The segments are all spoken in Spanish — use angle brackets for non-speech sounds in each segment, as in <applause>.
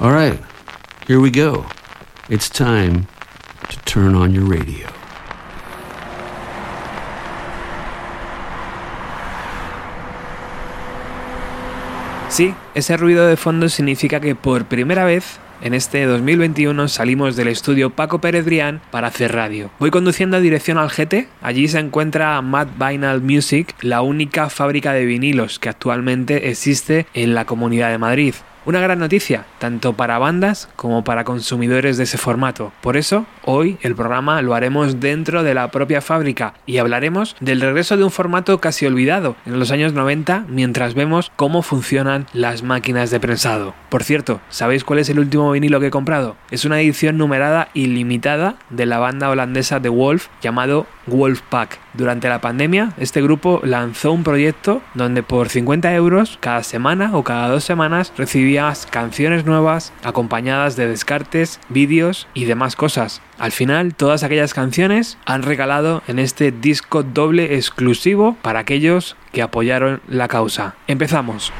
All right, here we go. It's time to turn on your radio. Sí, ese ruido de fondo significa que por primera vez en este 2021 salimos del estudio Paco Pérez Brián para hacer radio. Voy conduciendo a dirección al GT, allí se encuentra Mad Vinyl Music, la única fábrica de vinilos que actualmente existe en la Comunidad de Madrid. Una gran noticia, tanto para bandas como para consumidores de ese formato. Por eso, hoy el programa lo haremos dentro de la propia fábrica y hablaremos del regreso de un formato casi olvidado en los años 90 mientras vemos cómo funcionan las máquinas de prensado. Por cierto, ¿sabéis cuál es el último vinilo que he comprado? Es una edición numerada ilimitada de la banda holandesa The Wolf llamado Wolfpack. Durante la pandemia, este grupo lanzó un proyecto donde por 50 euros cada semana o cada dos semanas recibías canciones nuevas acompañadas de descartes, vídeos y demás cosas. Al final, todas aquellas canciones han regalado en este disco doble exclusivo para aquellos que apoyaron la causa. Empezamos.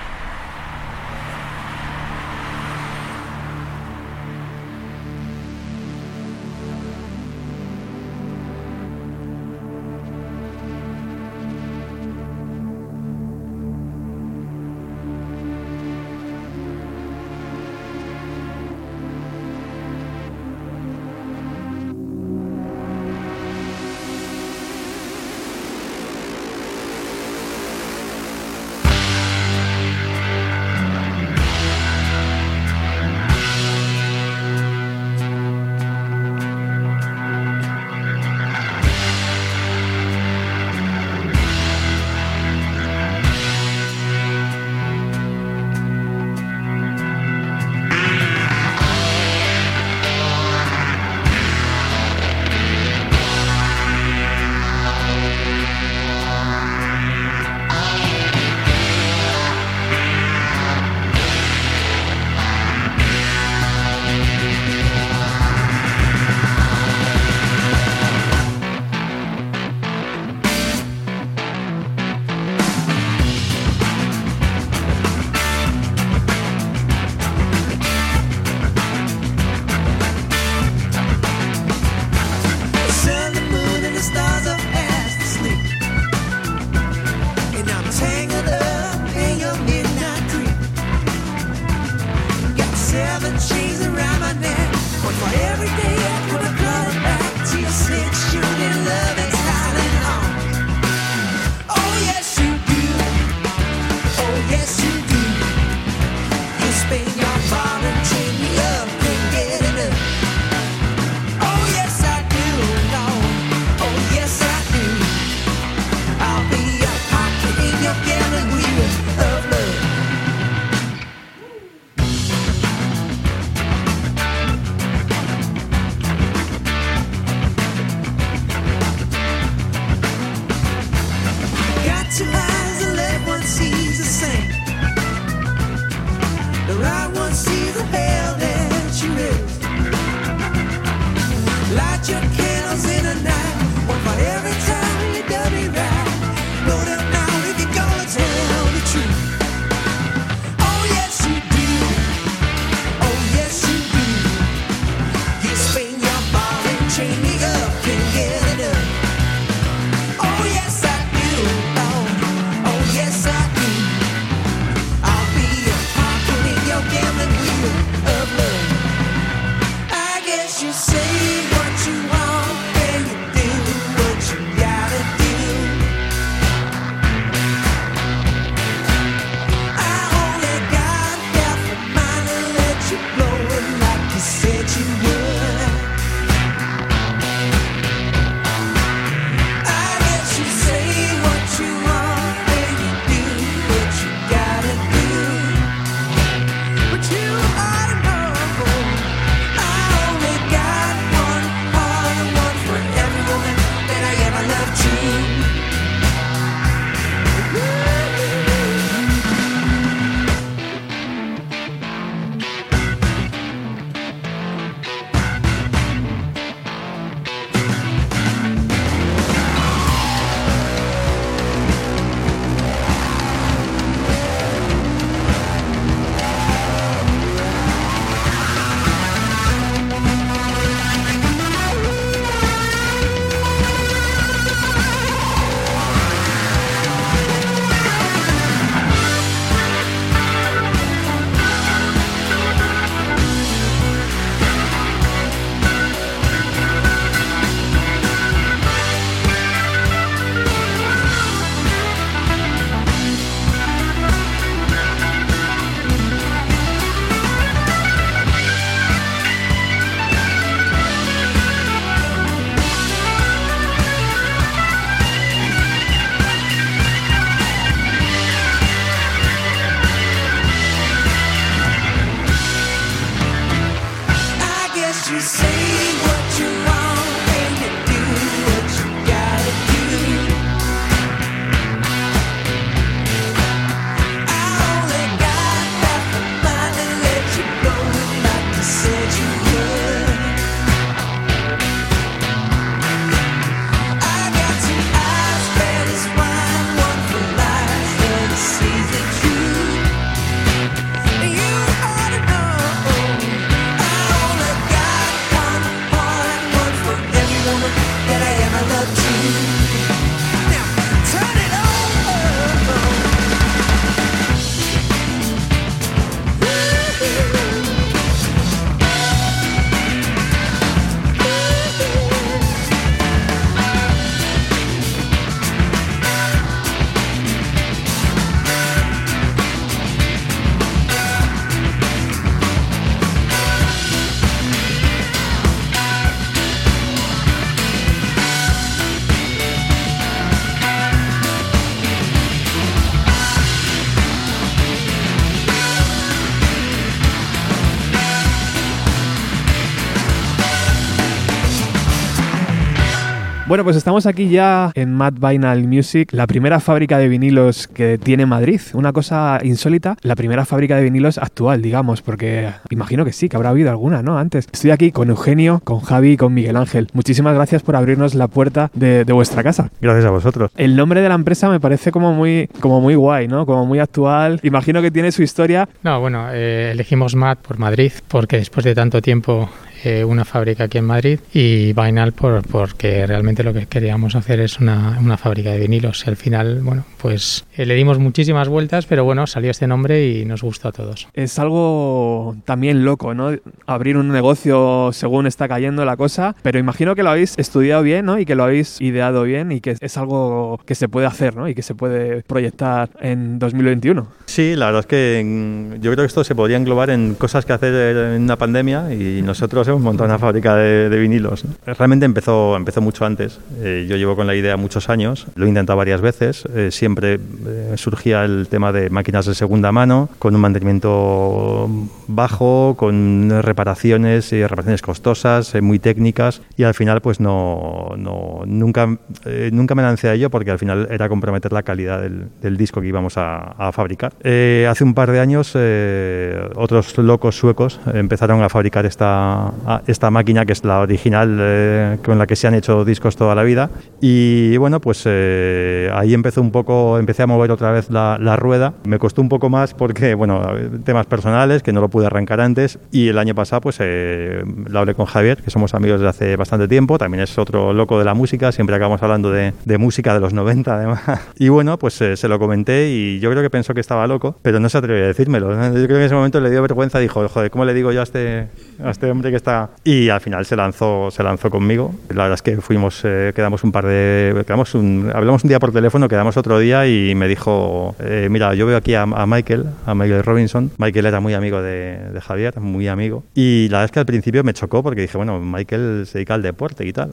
Bueno, pues estamos aquí ya en Mad Vinyl Music, la primera fábrica de vinilos que tiene Madrid. Una cosa insólita, la primera fábrica de vinilos actual, digamos, porque imagino que sí, que habrá habido alguna, ¿no? Antes. Estoy aquí con Eugenio, con Javi y con Miguel Ángel. Muchísimas gracias por abrirnos la puerta de, vuestra casa. Gracias a vosotros. El nombre de la empresa me parece como muy, como muy guay, ¿no? Como muy actual. Imagino que tiene su historia. No, bueno, eh, elegimos Mad por Madrid porque después de tanto tiempo eh, una fábrica aquí en Madrid y Vinyl por, porque realmente lo que queríamos hacer es una, una fábrica de vinilos. Y al final, bueno, pues eh, le dimos muchísimas vueltas, pero bueno, salió este nombre y nos gustó a todos. Es algo también loco, ¿no? Abrir un negocio según está cayendo la cosa, pero imagino que lo habéis estudiado bien, ¿no? Y que lo habéis ideado bien y que es algo que se puede hacer, ¿no? Y que se puede proyectar en 2021. Sí, la verdad es que yo creo que esto se podría englobar en cosas que hacer en una pandemia y nosotros hemos montado una fábrica de, vinilos. Realmente empezó, empezó mucho antes. Eh, yo llevo con la idea muchos años, lo he intentado varias veces. Eh, siempre eh, surgía el tema de máquinas de segunda mano, con un mantenimiento bajo, con reparaciones y reparaciones costosas, muy técnicas. Y al final, pues no, no nunca, nunca me lancé a ello porque al final era comprometer la calidad del, disco que íbamos a, a fabricar. hace un par de años, otros locos suecos empezaron a fabricar esta, esta máquina que es la original eh, con la que se han hecho discos toda la vida. Y bueno, pues eh, ahí empezó un poco, empecé a mover otra vez la, rueda. Me costó un poco más porque, bueno, temas personales que no lo pude arrancar antes. Y el año pasado, pues eh, lo hablé con Javier, que somos amigos desde hace bastante tiempo. También es otro loco de la música, siempre acabamos hablando de, música de los 90 además. <laughs> Y bueno, pues se lo comenté y yo creo que pensó que estaba loco, pero no se atrevió a decírmelo. <laughs> Yo creo que en ese momento le dio vergüenza, dijo, joder, ¿cómo le digo yo a este, a este hombre que está y al final se lanzó, se lanzó conmigo. La verdad es que fuimos, eh, quedamos un par de, quedamos un, hablamos un día por teléfono, quedamos otro día y me dijo, eh, mira, yo veo aquí a, Michael, a Michael Robinson. Michael era muy amigo de, de, Javier, muy amigo. Y la verdad es que al principio me chocó porque dije, bueno, Michael se dedica al deporte y tal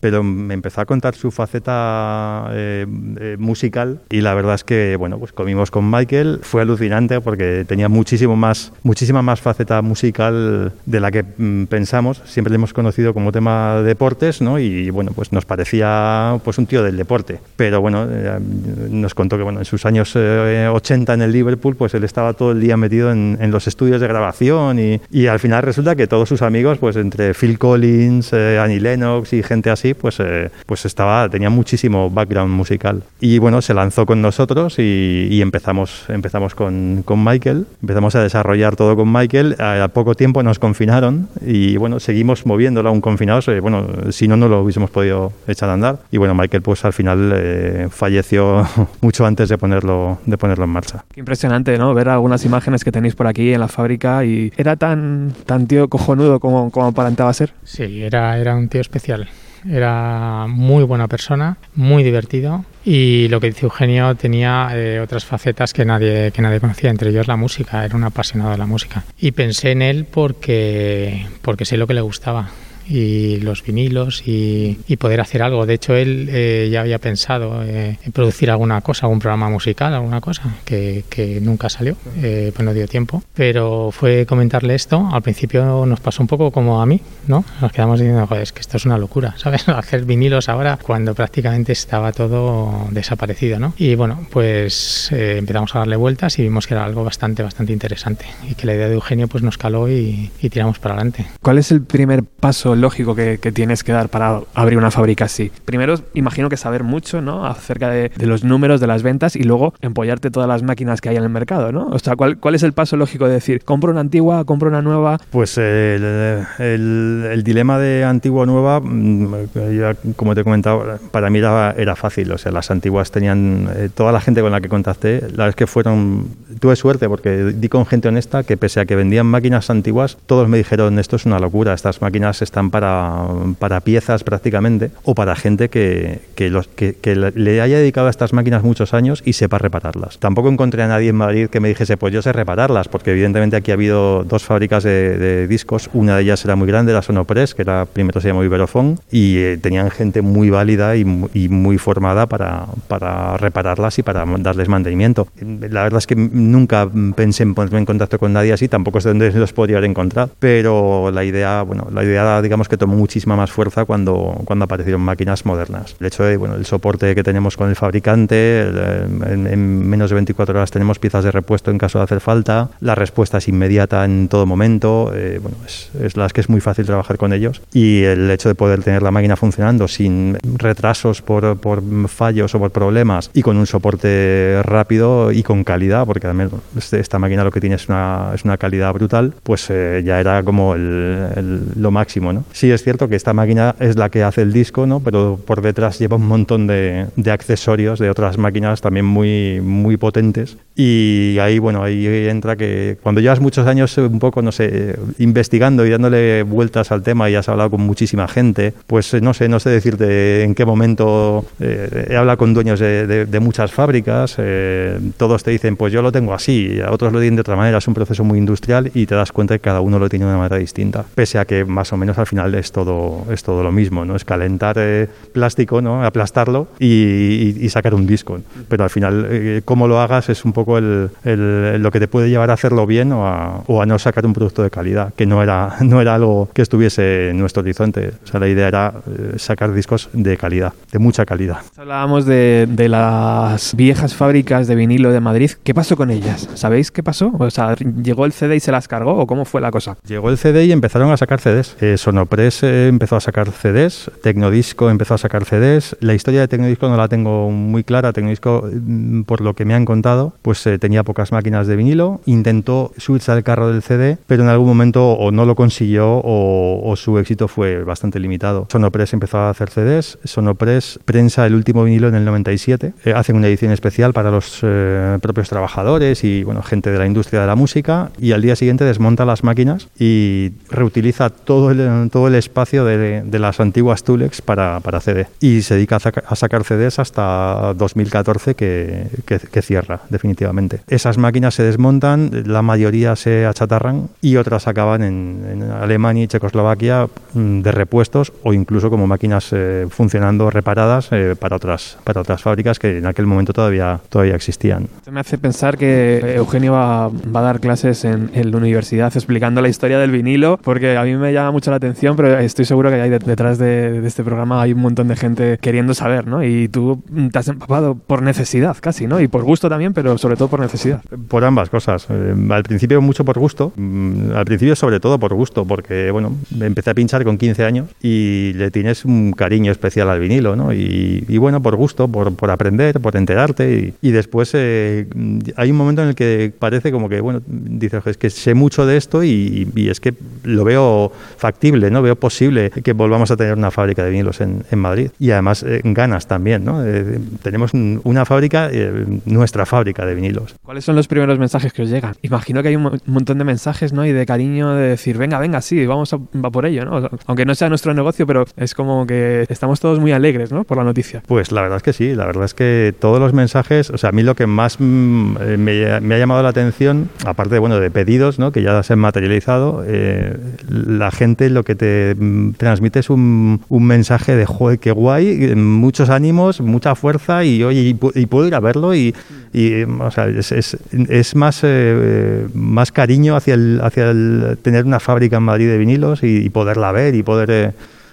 pero me empezó a contar su faceta eh, eh, musical y la verdad es que bueno pues comimos con Michael. Fue alucinante porque tenía muchísimo más muchísima más faceta musical de la que mm, pensamos. Siempre le hemos conocido como tema deportes ¿no? y bueno pues nos parecía pues un tío del deporte. Pero bueno eh, nos contó que bueno en sus años 80 en el Liverpool pues él estaba todo el día metido en, en los estudios de grabación y, y, al final resulta que todos sus amigos pues entre Phil Collins Annie Lennox y gente así, pues, eh, pues estaba, tenía muchísimo background musical. Y bueno, se lanzó con nosotros y, empezamos, empezamos con, con, Michael, empezamos a desarrollar todo con Michael. A, poco tiempo nos confinaron y bueno, seguimos moviéndolo aún confinados. Eh, bueno, si no, no lo hubiésemos podido echar a andar. Y bueno, Michael pues al final eh, falleció <laughs> mucho antes de ponerlo, de ponerlo en marcha. impresionante, ¿no? Ver algunas imágenes que tenéis por aquí en la fábrica y era tan, tan tío cojonudo como, como aparentaba ser. Sí, era, era un tío especial. Era muy buena persona, muy divertido y lo que dice Eugenio tenía eh, otras facetas que nadie, que nadie conocía, entre ellos la música, era un apasionado de la música. Y pensé en él porque, porque sé lo que le gustaba y los vinilos y, poder hacer algo. De hecho, él eh, ya había pensado eh, en producir alguna cosa, algún programa musical, alguna cosa, que, que nunca salió, eh, pues no dio tiempo. Pero fue comentarle esto, al principio nos pasó un poco como a mí, ¿no? Nos quedamos diciendo, joder, es que esto es una locura, <laughs> ¿sabes? Hacer vinilos ahora cuando prácticamente estaba todo desaparecido, ¿no? Y bueno, pues empezamos a darle vueltas y vimos que era algo bastante, bastante interesante y que la idea de Eugenio pues nos caló y, y tiramos para adelante. ¿Cuál es el primer paso lógico que, tienes que dar para abrir una fábrica así? Primero, imagino que saber mucho, ¿no? Acerca de, los números de las ventas y luego empollarte todas las máquinas que hay en el mercado, ¿no? O sea, ¿cuál, cuál es el paso lógico de decir, compro una antigua, compro una nueva? Pues el, el, dilema de antigua o nueva, mm, ya, como te he comentado, para mí era, era fácil. O sea, las antiguas tenían, eh, toda la gente con la que contacté, la es que fueron, tuve suerte porque di con gente honesta que pese a que vendían máquinas antiguas, todos me dijeron, esto es una locura, estas máquinas están para, para piezas prácticamente o para gente que, que, los, que, le haya dedicado a estas máquinas muchos años y sepa repararlas. Tampoco encontré a nadie en Madrid que me dijese, pues yo sé repararlas, porque evidentemente aquí ha habido dos fábricas de, discos, una de ellas era muy grande, la Sonopress, que era primero se llamó Iberofon, y eh, tenían gente muy válida y, muy formada para, para repararlas y para darles mantenimiento. La verdad es que nunca pensé en ponerme en contacto con nadie así, tampoco sé dónde los podría haber encontrado, pero la idea, bueno, la idea, digamos, digamos que tomó muchísima más fuerza cuando, cuando aparecieron máquinas modernas. El hecho de, bueno, el soporte que tenemos con el fabricante, en, en menos de 24 horas tenemos piezas de repuesto en caso de hacer falta, la respuesta es inmediata en todo momento, eh, bueno, es, es las que es muy fácil trabajar con ellos y el hecho de poder tener la máquina funcionando sin retrasos por, por fallos o por problemas y con un soporte rápido y con calidad, porque además este, esta máquina lo que tiene es una, es una calidad brutal, pues eh, ya era como lo máximo. ¿no? Sí es cierto que esta máquina es la que hace el disco, ¿no? pero por detrás lleva un montón de, de accesorios de otras máquinas también muy, muy potentes y ahí, bueno, ahí entra que cuando llevas muchos años un poco, no sé, investigando y dándole vueltas al tema y has hablado con muchísima gente, pues no sé, no sé decirte en qué momento eh, he hablado con dueños de, de, de muchas fábricas, eh, todos te dicen, pues yo lo tengo así, a otros lo tienen de otra manera, es un proceso muy industrial y te das cuenta que cada uno lo tiene de una manera distinta, pese a que más o menos al final es todo, es todo lo mismo, ¿no? Es calentar eh, plástico, ¿no? Aplastarlo y, y, y, sacar un disco, pero al final, eh, cómo lo hagas es un poco poco el, el, lo que te puede llevar a hacerlo bien o a, o a, no sacar un producto de calidad, que no era, <laughs> no era algo que estuviese en nuestro horizonte. O sea, la idea era eh, sacar discos de calidad, de mucha calidad. Hablábamos de, de, las viejas fábricas de vinilo de Madrid. ¿Qué pasó con ellas? ¿Sabéis qué pasó? O sea, ¿llegó el CD y se las cargó o cómo fue la cosa? Llegó el CD y empezaron a sacar CDs. Eh, Sonopress eh, empezó a sacar CDs, Tecnodisco empezó a sacar CDs. La historia de Tecnodisco no la tengo muy clara. Tecnodisco, mm, por lo que me han contado, pues eh, tenía pocas máquinas de vinilo, intentó subirse al carro del CD, pero en algún momento o no lo consiguió o, o su éxito fue bastante limitado. Sonopress empezó a hacer CDs, Sonopress prensa el último vinilo en el 97, eh, hacen una edición especial para los eh, propios trabajadores y bueno, gente de la industria de la música y al día siguiente desmonta las máquinas y reutiliza todo el, todo el espacio de, de las antiguas Tulex para, para CD y se dedica a, saca, a sacar CDs hasta 2014 que, que, que cierra definitivamente Esas máquinas se desmontan, la mayoría se achatarran y otras acaban en, Alemania y Checoslovaquia mm, de repuestos o incluso como máquinas eh, funcionando reparadas eh, para, otras, para otras fábricas que en aquel momento todavía, todavía existían. Esto me hace pensar que Eugenio va, va a dar clases en, en, la universidad explicando la historia del vinilo, porque a mí me llama mucho la atención, pero estoy seguro que hay detrás de, de este programa hay un montón de gente queriendo saber, ¿no? Y tú te has empapado por necesidad casi, ¿no? Y por gusto también, pero sobre todo por necesidad. Por ambas cosas. Eh, al principio mucho por gusto, mm, al principio sobre todo por gusto, porque bueno, empecé a pinchar con 15 años y le tienes un cariño especial al vinilo, ¿no? Y, bueno, por gusto, por, por, aprender, por enterarte y, después eh, hay un momento en el que parece como que, bueno, dices, es que sé mucho de esto y, es que lo veo factible, ¿no? Veo posible que volvamos a tener una fábrica de vinilos en, en Madrid y además eh, ganas también, ¿no? Eh, tenemos una fábrica, eh, nuestra fábrica de vinilos. ¿Cuáles son los primeros mensajes que os llegan? Imagino que hay un montón de mensajes, ¿no? Y de cariño de decir, venga, venga, sí, vamos a, va por ello, ¿no? Aunque no sea nuestro negocio, pero es como que estamos todos muy alegres, ¿no? Por la noticia. Pues la verdad es que sí, la verdad es que todos los mensajes, o sea, a mí lo que más mm, eh, me, me, ha llamado la atención, aparte, bueno, de pedidos, ¿no? Que ya se han materializado, eh, la gente lo que te mm, transmite es un, un mensaje de, joder, qué guay, muchos ánimos, mucha fuerza y, oye, y, y puedo ir a verlo y, o sea, es, es, es más, eh, más cariño hacia, el, hacia el tener una fábrica en Madrid de vinilos y, y poderla ver y poder, eh,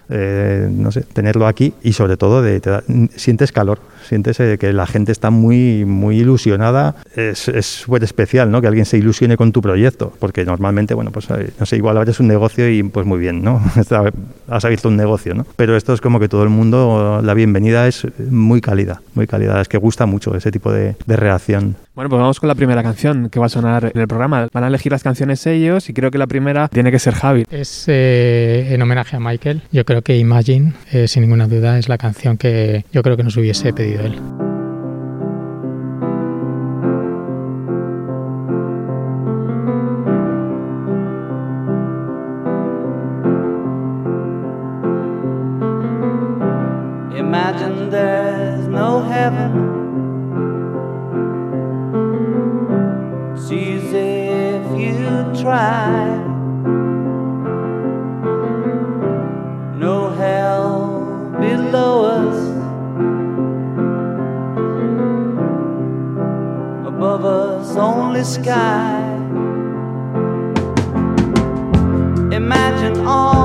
eh, no sé, tenerlo aquí y sobre todo de, te da, sientes calor, sientes eh, que la gente está muy, muy ilusionada. Es súper especial, ¿no? Que alguien se ilusione con tu proyecto, porque normalmente, bueno, pues eh, no sé, igual abres un negocio y pues muy bien, ¿no? <laughs> Has abierto un negocio, ¿no? Pero esto es como que todo el mundo, la bienvenida es muy cálida, muy cálida, es que gusta mucho ese tipo de, de reacción. Bueno, pues vamos con la primera canción que va a sonar en el programa. Van a elegir las canciones ellos y creo que la primera tiene que ser Javi. Es eh, en homenaje a Michael. Yo creo que Imagine, eh, sin ninguna duda, es la canción que yo creo que nos hubiese pedido Imagine there's no heaven. Easy if you try. Only sky. Imagine all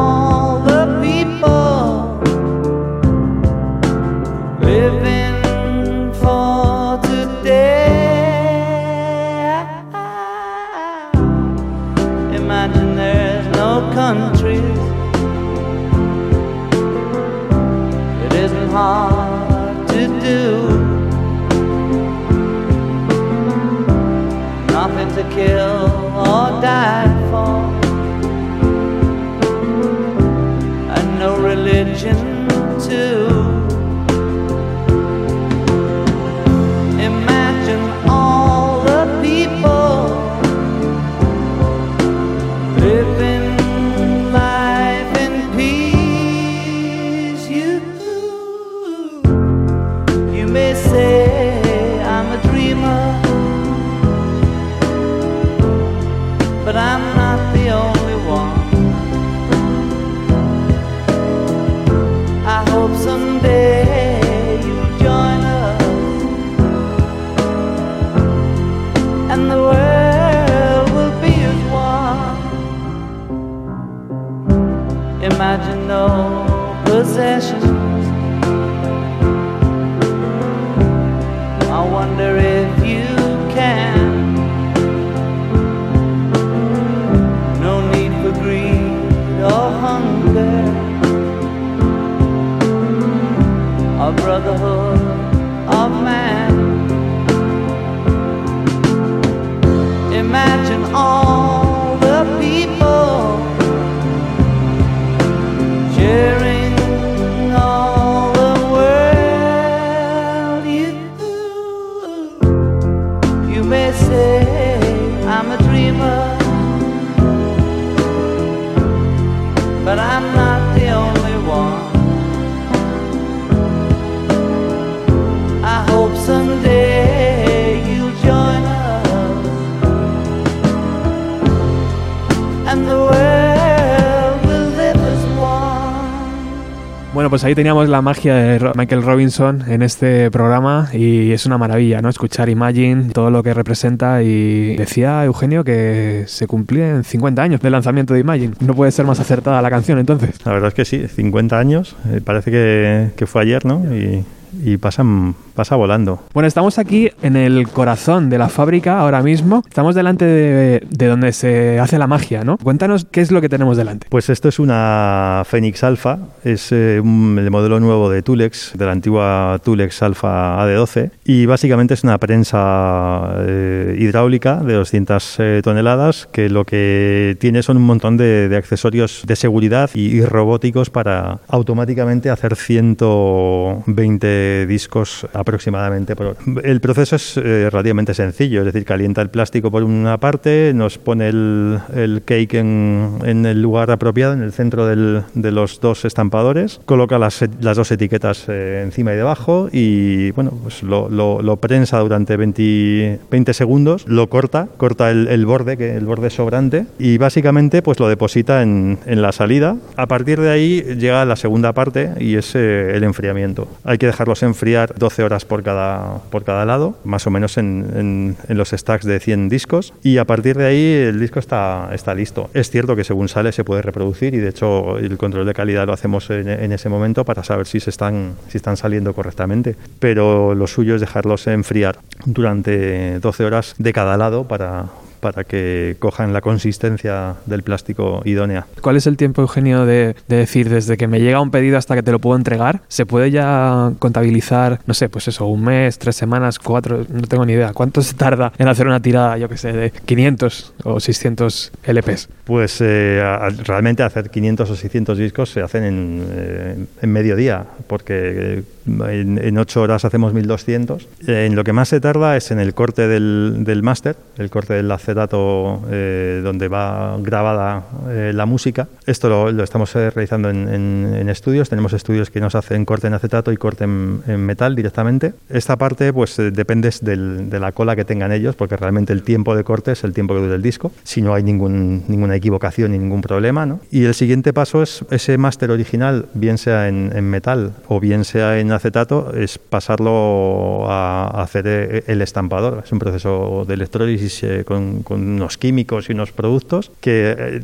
pues ahí teníamos la magia de Michael Robinson en este programa y es una maravilla, ¿no? Escuchar Imagine, todo lo que representa y decía Eugenio que se cumplían 50 años del lanzamiento de Imagine. No puede ser más acertada la canción entonces. La verdad es que sí, 50 años, eh, parece que, que fue ayer, ¿no? Y, y pasan, pasa volando. Bueno, estamos aquí en el corazón de la fábrica ahora mismo. Estamos delante de, de donde se hace la magia, ¿no? Cuéntanos qué es lo que tenemos delante. Pues esto es una Phoenix Alpha, es eh, un- el modelo nuevo de Tulex, de la antigua Tulex Alpha AD12, y básicamente es una prensa eh, hidráulica de 200 eh, toneladas que lo que tiene son un montón de, de accesorios de seguridad y, y robóticos para automáticamente hacer 120 discos aproximadamente por hora. El proceso es eh, relativamente sencillo, es decir, calienta el plástico por una parte, nos pone el, el cake en, en el lugar apropiado, en el centro del- de los dos estampadores, coloca las, et- las dos etiquetas eh, encima y debajo y bueno, pues lo, lo- lo prensa durante 20, 20 segundos, lo corta, corta el, el borde, que el borde sobrante y básicamente pues lo deposita en, en la salida. A partir de ahí llega la segunda parte y es eh, el enfriamiento. Hay que dejarlos enfriar 12 horas por cada, por cada lado, más o menos en, en- los stacks de 100 discos y a partir de ahí el disco está, está listo. Es cierto que según sale se puede reproducir y de hecho el control de calidad lo hacemos en, en ese momento para saber si se están, si están saliendo correctamente, pero lo suyo es dejarlos enfriar durante 12 horas de cada lado para para que cojan la consistencia del plástico idónea. ¿Cuál es el tiempo, Eugenio, de, de decir desde que me llega un pedido hasta que te lo puedo entregar? ¿Se puede ya contabilizar, no sé, pues eso, un mes, tres semanas, cuatro, no tengo ni idea? ¿Cuánto se tarda en hacer una tirada, yo que sé, de 500 o 600 LPs? Pues eh, a- realmente hacer 500 o 600 discos se hacen en, eh, en medio día, porque eh, en, en 8 horas hacemos 1200. Eh, en lo que más se tarda es en el corte del, del máster, el corte del acetato eh, donde va grabada eh, la música. Esto lo, lo estamos eh, realizando en, en- en estudios. Tenemos estudios que nos hacen corte en acetato y corte en, en metal directamente. Esta parte pues eh, depende del- de la cola que tengan ellos, porque realmente el tiempo de corte es el tiempo que dura el disco. Si no hay ningún, ninguna equivocación ni ningún problema. ¿no? Y el siguiente paso es ese máster original, bien sea en, metal o bien sea en acetato, es pasarlo a, hacer eh, el estampador. Es un proceso de electrólisis con con, unos químicos y unos productos que eh,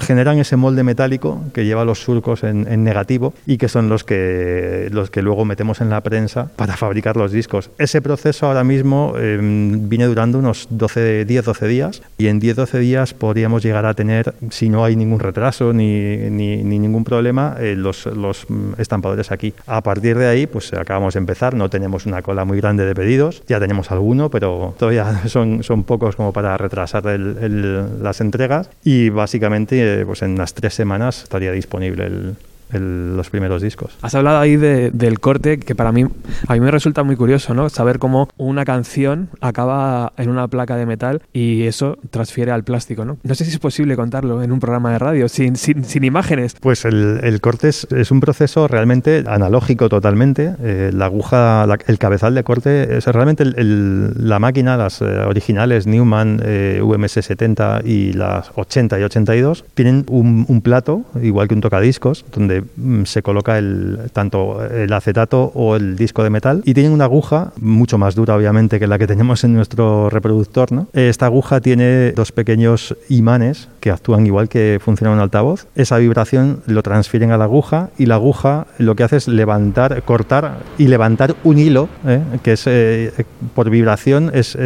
generan ese molde metálico que lleva los surcos en, en negativo y que son los que, los que luego metemos en la prensa para fabricar los discos. Ese proceso ahora mismo eh, viene durando unos 12, 10-12 días y en 10-12 días podríamos llegar a tener, si no hay ningún retraso ni, ni, ni ningún problema, eh, los, los mm, estampadores aquí. A partir de ahí, pues acabamos de empezar, no tenemos una cola muy grande de pedidos, ya tenemos alguno, pero todavía <laughs> son, son pocos como para retrasar el- el- las entregas y básicamente eh, pues en unas tres semanas estaría disponible el- el- los primeros discos. Has hablado ahí de- del corte, que para mí, a mí me resulta muy curioso, ¿no? Saber cómo una canción acaba en una placa de metal y eso transfiere al plástico, ¿no? No sé si es posible contarlo en un programa de radio, sin, sin, sin imágenes. Pues el, el corte es, es un proceso realmente analógico totalmente. Eh, la aguja, la- el cabezal de corte es realmente el- la máquina, las eh, originales Newman eh, UMS70 y las 80 y 82, tienen un, un plato, igual que un tocadiscos, donde mm, se coloca el, tanto el acetato o el disco de metal y tienen una aguja mucho más dura, obviamente, que la que <laughs> tenemos en nuestro reproductor. ¿no? Esta aguja tiene dos pequeños imanes que actúan igual que funciona un altavoz. Esa vibración lo transfieren a la aguja y la aguja lo que hace es levantar, cortar y levantar un hilo ¿eh? que es eh, por vibración es-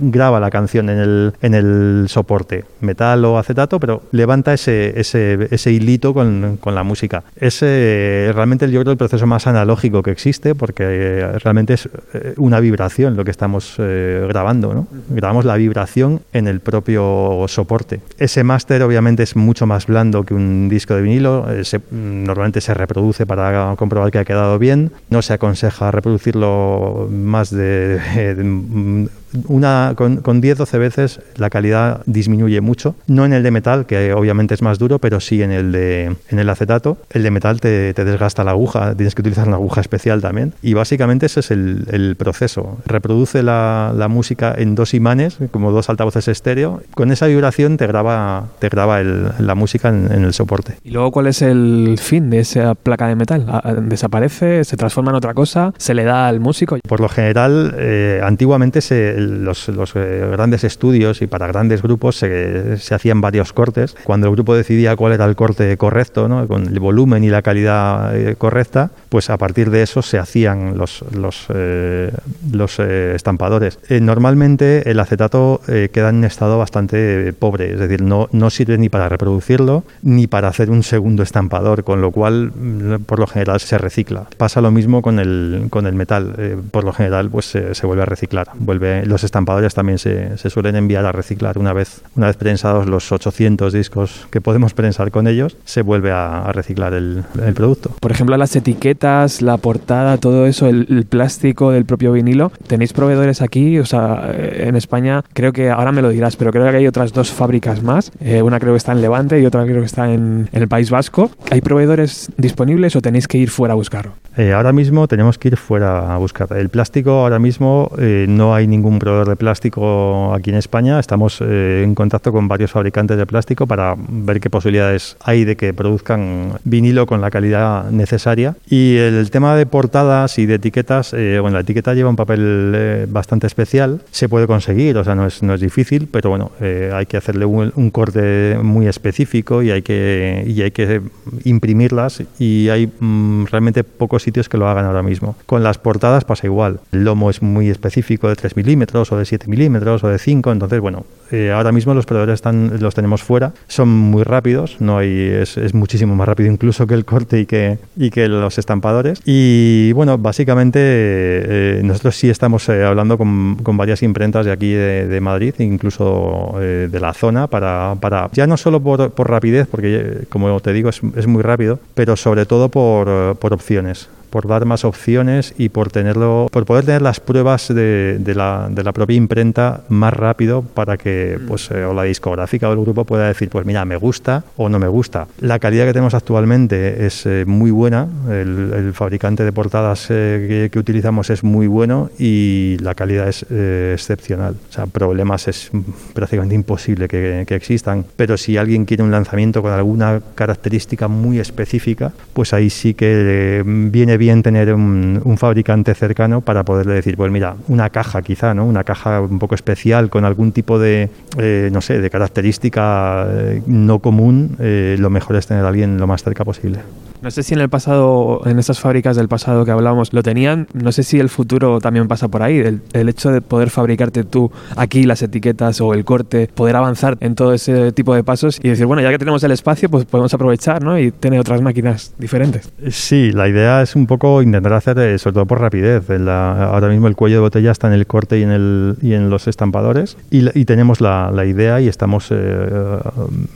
graba la canción en el, en el soporte, metal o acetato, pero levanta ese, ese, ese hilito con, con la música. Es eh, realmente yo creo el proceso más analógico que existe porque eh, realmente es eh, una vibración lo que estamos grabando. ¿no? Grabamos la vibración en el propio soporte. Ese máster obviamente es mucho más blando que un disco de vinilo. se- normalmente se reproduce para comprobar que ha quedado bien. No se aconseja reproducirlo más de, <laughs> de- mm, una con, con 10-12 veces la calidad disminuye mucho. No en el de metal, que obviamente es más duro, pero sí en el de en el acetato. El de metal te, te desgasta la aguja, tienes que utilizar una aguja especial también. Y básicamente ese es el, el proceso. Reproduce la, la música en dos imanes, como dos altavoces estéreo. Con esa vibración te graba, te graba el- la música en, en el soporte. Y luego, ¿cuál es el fin de esa placa de metal? ¿Desaparece? ¿Se transforma en otra cosa? ¿Se le da al músico? Por lo general, eh, antiguamente se- los, los, eh, grandes estudios y para grandes grupos se, se hacían varios cortes. Cuando el grupo decidía cuál era el corte correcto, ¿no? con el volumen y la calidad eh, correcta, pues a partir de eso se hacían los, los, eh, los eh, estampadores. Eh, normalmente el acetato eh, queda en estado bastante pobre, es decir, no, no sirve ni para reproducirlo ni para hacer un segundo estampador, con lo cual mm, por lo general se recicla. Pasa lo mismo con el, con el metal, por lo general pues se vuelve a reciclar. Vuelve, los estampadores también se, se suelen enviar a reciclar una vez, una vez prensados los 800 discos que podemos prensar con ellos, se vuelve a, a reciclar el, el producto. Por ejemplo, las etiquetas, la portada, todo eso, el, el plástico del propio vinilo. ¿Tenéis proveedores aquí? O sea, eh, en España creo que, ahora me lo dirás, pero creo que hay otras dos fábricas más. Eh, una creo que está en Levante y otra creo que está en, en el País Vasco. ¿Hay proveedores disponibles o tenéis que ir fuera a buscarlo? Eh, ahora mismo tenemos que ir fuera a buscar. El plástico, ahora mismo eh, no hay ningún proveedor de plástico aquí en España. Estamos eh, en contacto con varios fabricantes de plástico para ver qué posibilidades hay de que produzcan vinilo con la calidad necesaria. Y el tema de portadas y de etiquetas, eh, bueno, la etiqueta lleva un papel eh, bastante especial. Se puede conseguir, o sea, no es, no es difícil, pero bueno, eh, hay que hacerle un, un corte muy específico y hay que, y hay que imprimirlas y hay mm, realmente pocos sitios que lo hagan ahora mismo. Con las portadas pasa igual. El lomo es muy específico de 3 milímetros o de 7 milímetros o de 5, entonces bueno, eh, ahora mismo los proveedores están, los tenemos fuera, son muy rápidos, no hay, es, es muchísimo más rápido incluso que el corte y que, y que los estampadores. Y bueno, básicamente eh, nosotros sí estamos eh, hablando con, con varias imprentas de aquí de, de Madrid, incluso eh, de la zona, para, para ya no solo por, por rapidez, porque como te digo es, es muy rápido, pero sobre todo por, por opciones por dar más opciones y por tenerlo por poder tener las pruebas de, de la, de la propia imprenta más rápido para que pues eh, o la discográfica o el grupo pueda decir pues mira me gusta o no me gusta. La calidad que tenemos actualmente es eh, muy buena el, el fabricante de portadas eh, que, que utilizamos es muy bueno y la calidad es eh, excepcional. O sea problemas es prácticamente imposible que, que existan. Pero si alguien quiere un lanzamiento con alguna característica muy específica pues ahí sí que eh, viene bien bien tener un, un fabricante cercano para poderle decir, pues mira, una caja quizá, ¿no? Una caja un poco especial con algún tipo de, eh, no sé, de característica eh, no común, eh, lo mejor es tener a alguien lo más cerca posible. No sé si en el pasado, en estas fábricas del pasado que hablábamos, lo tenían. No sé si el futuro también pasa por ahí. El, hecho de poder fabricarte tú aquí las etiquetas o el corte, poder avanzar en todo ese tipo de pasos y decir, bueno, ya que tenemos el espacio, pues podemos aprovechar, ¿no? Y tener otras máquinas diferentes. Sí, la idea es un poco intentar hacer, eh, sobre todo por rapidez. Ahora mismo el cuello de botella está en el corte y en, el, y en los estampadores y, y tenemos la, idea y estamos eh,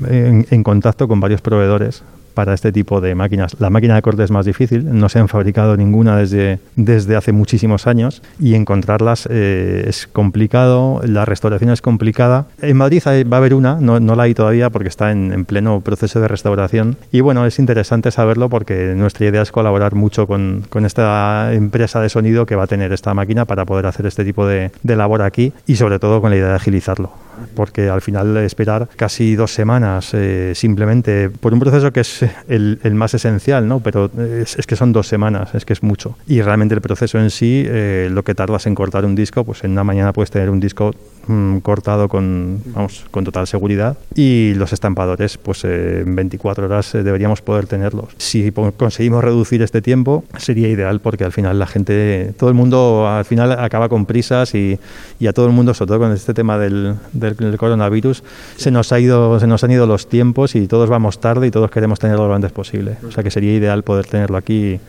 en, en contacto con varios proveedores para este tipo de máquinas. La máquina de corte es más difícil, no se han fabricado ninguna desde, desde hace muchísimos años y encontrarlas eh, es complicado, la restauración es complicada. En Madrid hay- va a haber una, no, no la hay todavía porque está en, en pleno proceso de restauración y bueno, es interesante saberlo porque nuestra idea es colaborar mucho con, con esta empresa de sonido que va a tener esta máquina para poder hacer este tipo de, de labor aquí y sobre todo con la idea de agilizarlo porque al final esperar casi dos semanas eh, simplemente por un proceso que es el, el más esencial, ¿no? Pero es, es que son dos semanas, es que es mucho. Y realmente el proceso en sí, eh, lo que tardas en cortar un disco, pues en una mañana puedes tener un disco mm, cortado con, vamos, con total seguridad y los estampadores, pues eh, en 24 horas eh, deberíamos poder tenerlos. Si conseguimos reducir este tiempo, sería ideal porque al final la gente, todo el mundo al final acaba con prisas y, y a todo el mundo, sobre todo con este tema del, del- del coronavirus, se nos, ha ido, se nos han ido los tiempos y todos vamos tarde y todos queremos tenerlo lo antes posible. O sea que sería ideal poder tenerlo aquí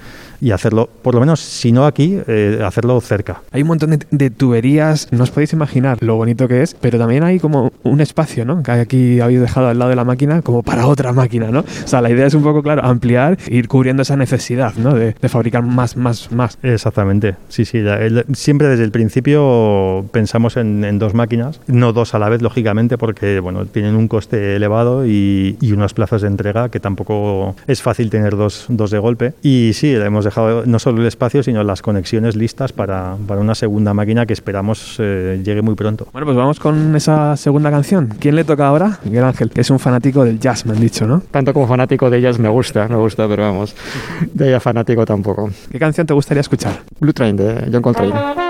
y hacerlo, por lo menos, si no aquí, eh, hacerlo cerca. Hay un montón de, de tuberías, no os podéis imaginar lo bonito que es, pero también hay como un espacio, ¿no? Que aquí habéis dejado al lado de la máquina como para otra máquina, ¿no? O sea, la idea es un poco, claro, ampliar, ir cubriendo esa necesidad, ¿no? De, de fabricar más, más, más. Exactamente, sí, sí. la- el- siempre desde el principio pensamos en, en dos máquinas, no dos a la vez, lógicamente, porque bueno, tienen un coste elevado y, y unos plazos de entrega que tampoco es fácil tener dos, dos de golpe. Y sí, hemos dejado no solo el espacio, sino las conexiones listas para, para una segunda máquina que esperamos eh, llegue muy pronto. Bueno, pues vamos con esa segunda canción. ¿Quién le toca ahora? Miguel Ángel, que es un fanático del jazz, me han dicho, ¿no? Tanto como fanático de ellas me gusta, me gusta, pero vamos, de ella fanático tampoco. ¿Qué canción te gustaría escuchar? Blue Train de John Coltrane.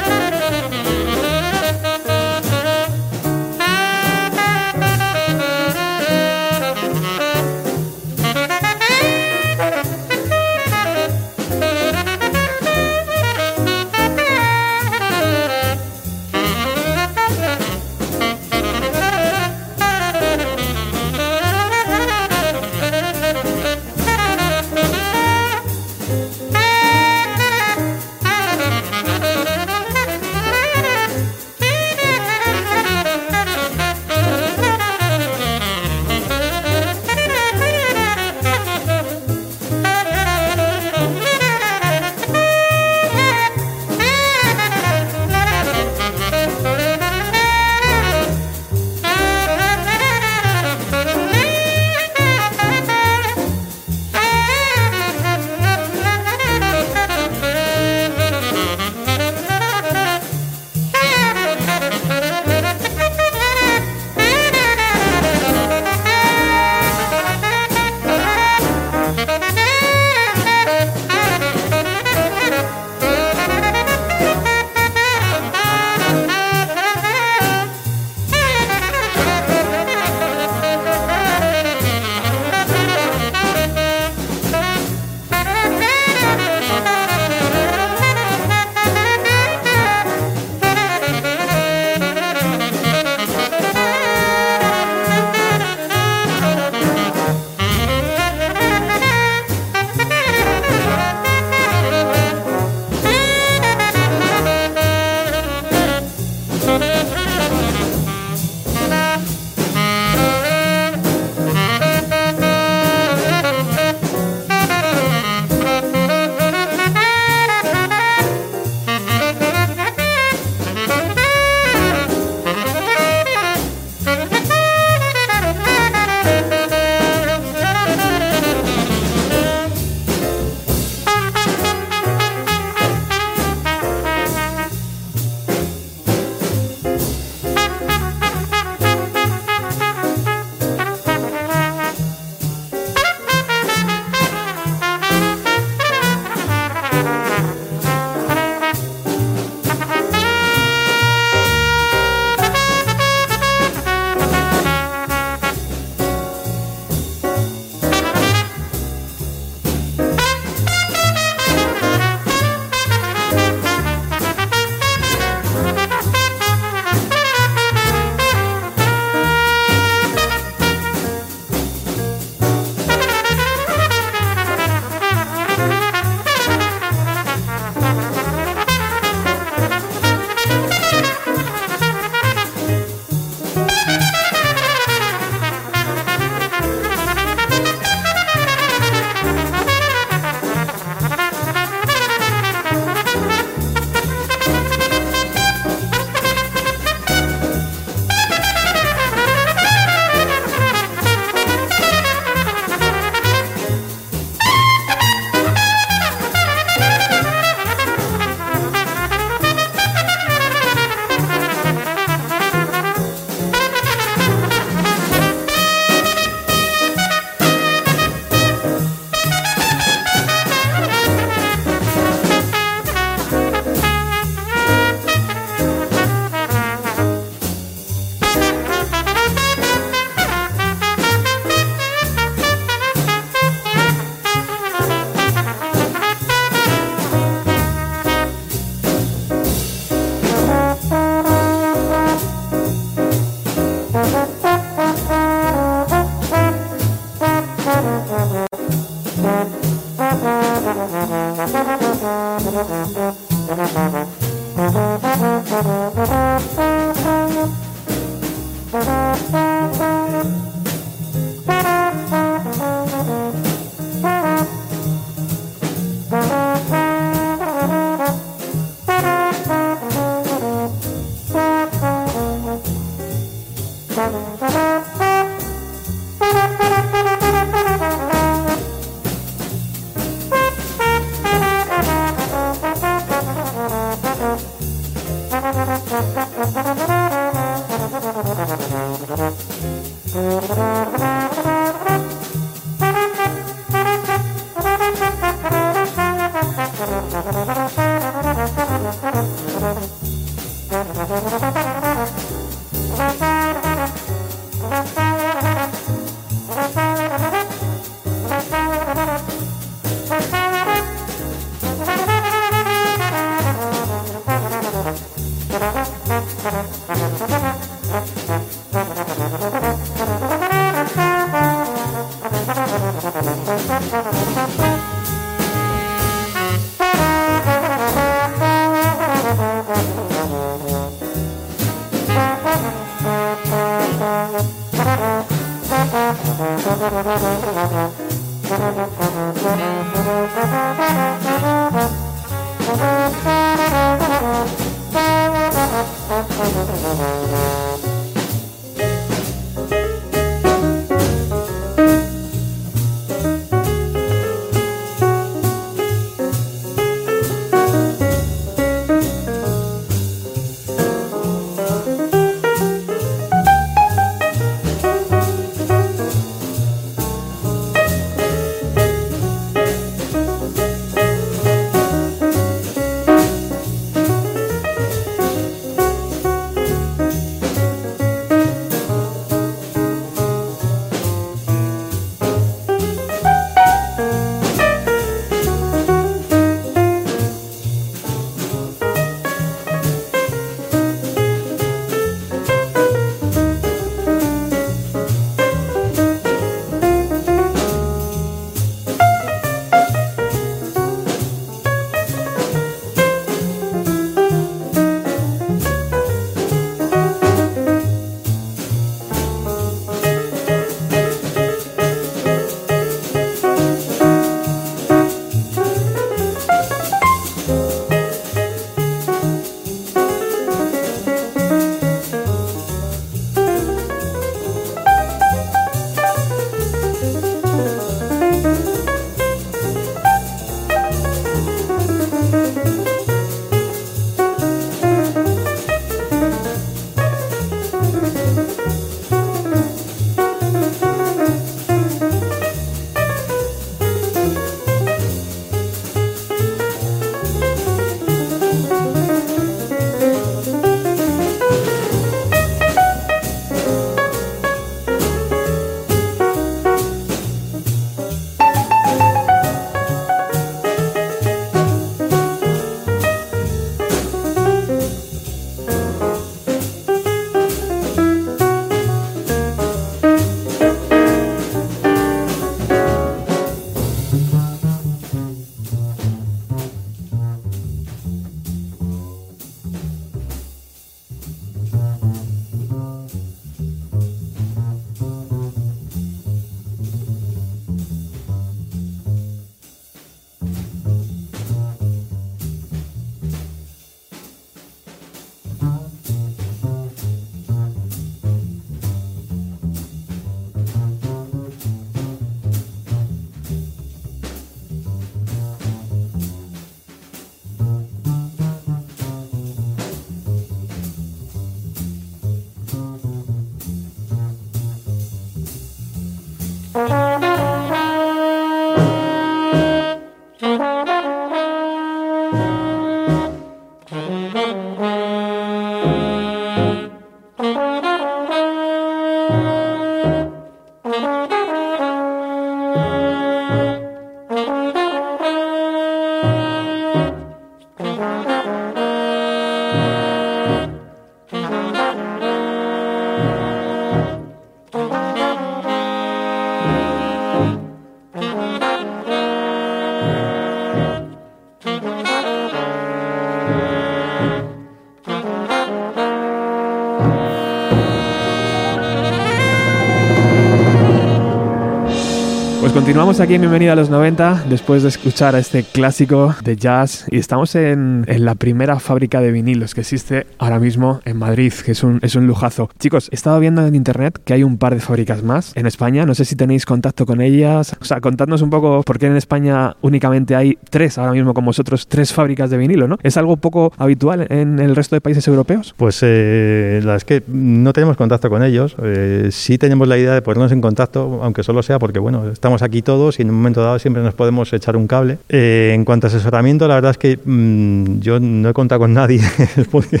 Continuamos aquí en Bienvenida a los 90 después de escuchar a este clásico de jazz y estamos en, la primera fábrica de vinilos que existe ahora mismo en Madrid, que es un, lujazo. Chicos, he estado viendo en internet que hay un par de fábricas más en España, no sé si tenéis contacto con ellas, o sea, contadnos un poco por qué en España únicamente hay tres, ahora mismo con vosotros, tres fábricas de vinilo, ¿no? ¿Es algo poco habitual en el resto de países europeos? Pues eh, es que no tenemos contacto con ellos, eh, sí tenemos la idea de ponernos en contacto, aunque solo sea porque, bueno, estamos aquí todos y en un momento dado siempre nos podemos echar un cable. Eh, en cuanto a asesoramiento, la verdad es que mmm, yo no he contado con nadie <laughs> porque